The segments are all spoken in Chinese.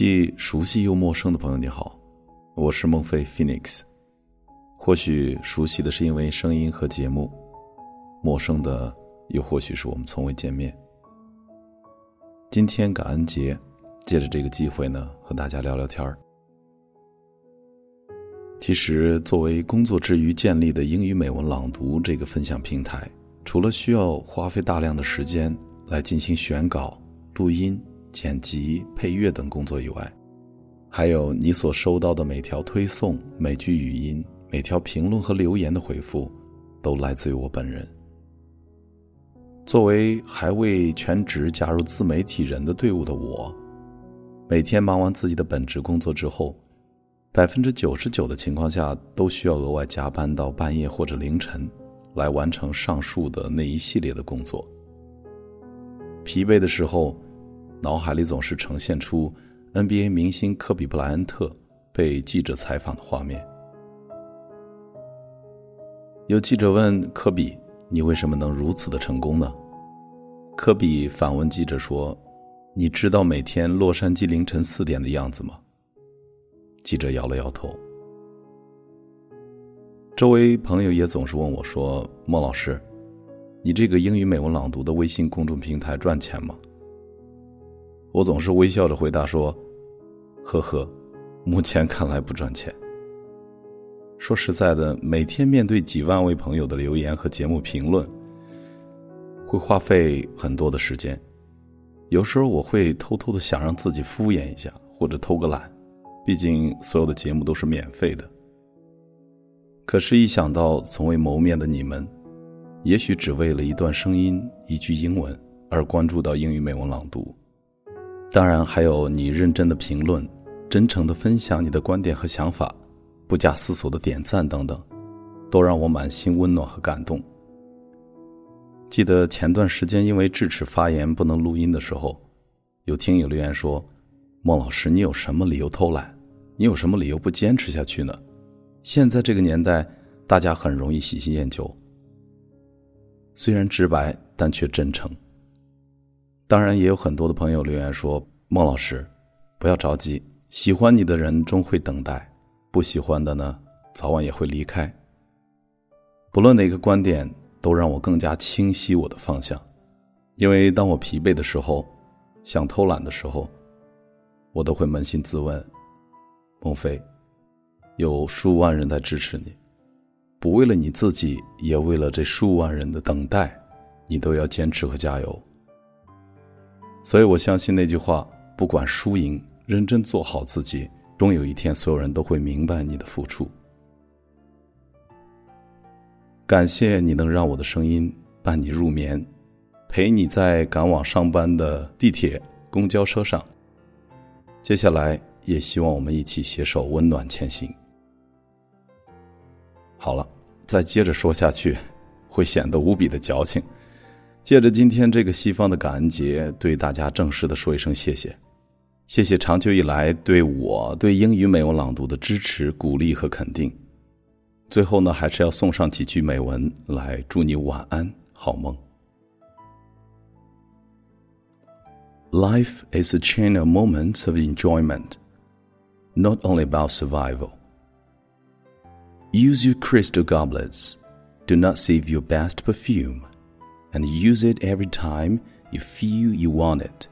既熟悉又陌生的朋友，你好，我是孟非 Phoenix。或许熟悉的是因为声音和节目，陌生的又或许是我们从未见面。今天感恩节，借着这个机会呢，和大家聊聊天儿。其实，作为工作之余建立的英语美文朗读这个分享平台，除了需要花费大量的时间来进行选稿、录音、剪辑、配乐等工作以外，还有你所收到的每条推送、每句语音。每条评论和留言的回复，都来自于我本人。作为还未全职加入自媒体人的队伍的我，每天忙完自己的本职工作之后，百分之九十九的情况下都需要额外加班到半夜或者凌晨，来完成上述的那一系列的工作。疲惫的时候，脑海里总是呈现出 NBA 明星科比布莱恩特被记者采访的画面。有记者问科比：“你为什么能如此的成功呢？”科比反问记者说：“你知道每天洛杉矶凌晨四点的样子吗？”记者摇了摇头。周围朋友也总是问我说：“孟老师，你这个英语美文朗读的微信公众平台赚钱吗？”我总是微笑着回答说：“呵呵，目前看来不赚钱。”说实在的，每天面对几万位朋友的留言和节目评论，会花费很多的时间。有时候我会偷偷的想让自己敷衍一下，或者偷个懒，毕竟所有的节目都是免费的。可是，一想到从未谋面的你们，也许只为了一段声音、一句英文而关注到英语美文朗读，当然还有你认真的评论、真诚的分享你的观点和想法。不假思索的点赞等等，都让我满心温暖和感动。记得前段时间因为智齿发炎不能录音的时候，有听友留言说：“孟老师，你有什么理由偷懒？你有什么理由不坚持下去呢？”现在这个年代，大家很容易喜新厌旧。虽然直白，但却真诚。当然，也有很多的朋友留言说：“孟老师，不要着急，喜欢你的人终会等待。”不喜欢的呢，早晚也会离开。不论哪个观点，都让我更加清晰我的方向。因为当我疲惫的时候，想偷懒的时候，我都会扪心自问：孟非，有数万人在支持你，不为了你自己，也为了这数万人的等待，你都要坚持和加油。所以我相信那句话：不管输赢，认真做好自己。终有一天，所有人都会明白你的付出。感谢你能让我的声音伴你入眠，陪你在赶往上班的地铁、公交车上。接下来，也希望我们一起携手温暖前行。好了，再接着说下去，会显得无比的矫情。借着今天这个西方的感恩节，对大家正式的说一声谢谢。谢谢长久以来对我对英语美文朗读的支持、鼓励和肯定。最后呢，还是要送上几句美文来祝你晚安，好梦。Life is a chain of moments of enjoyment, not only about survival. Use your crystal goblets. Do not save your best perfume, and use it every time you feel you want it.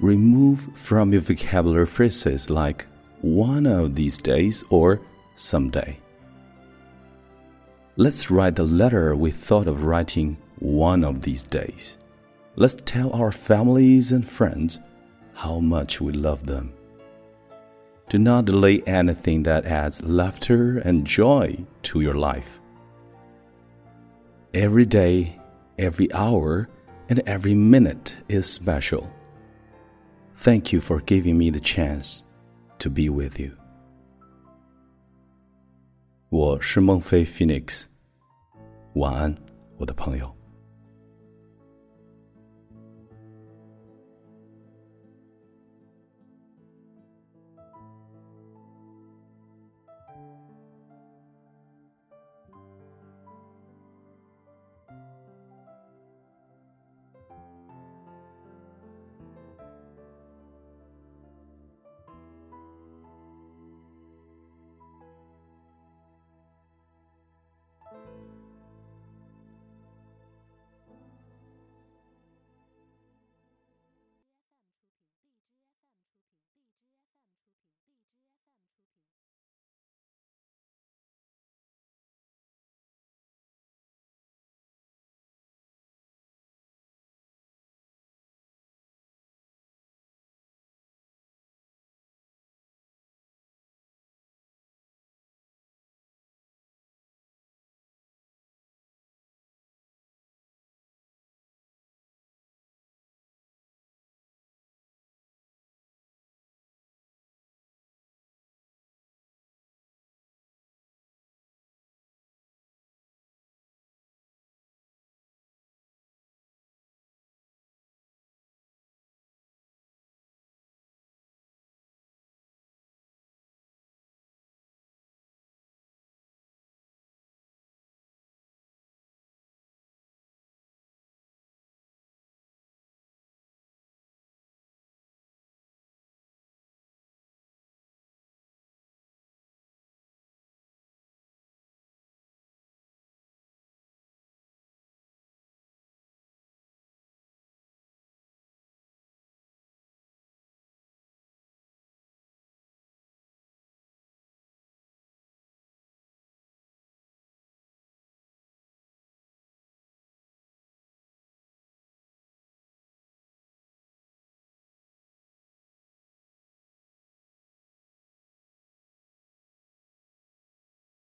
remove from your vocabulary phrases like one of these days or someday. Let's write the letter we thought of writing one of these days. Let's tell our families and friends how much we love them. Do not delay anything that adds laughter and joy to your life. Every day, every hour, and every minute is special. Thank you for giving me the chance to be with you. 我是孟非 Phoenix，晚安，我的朋友。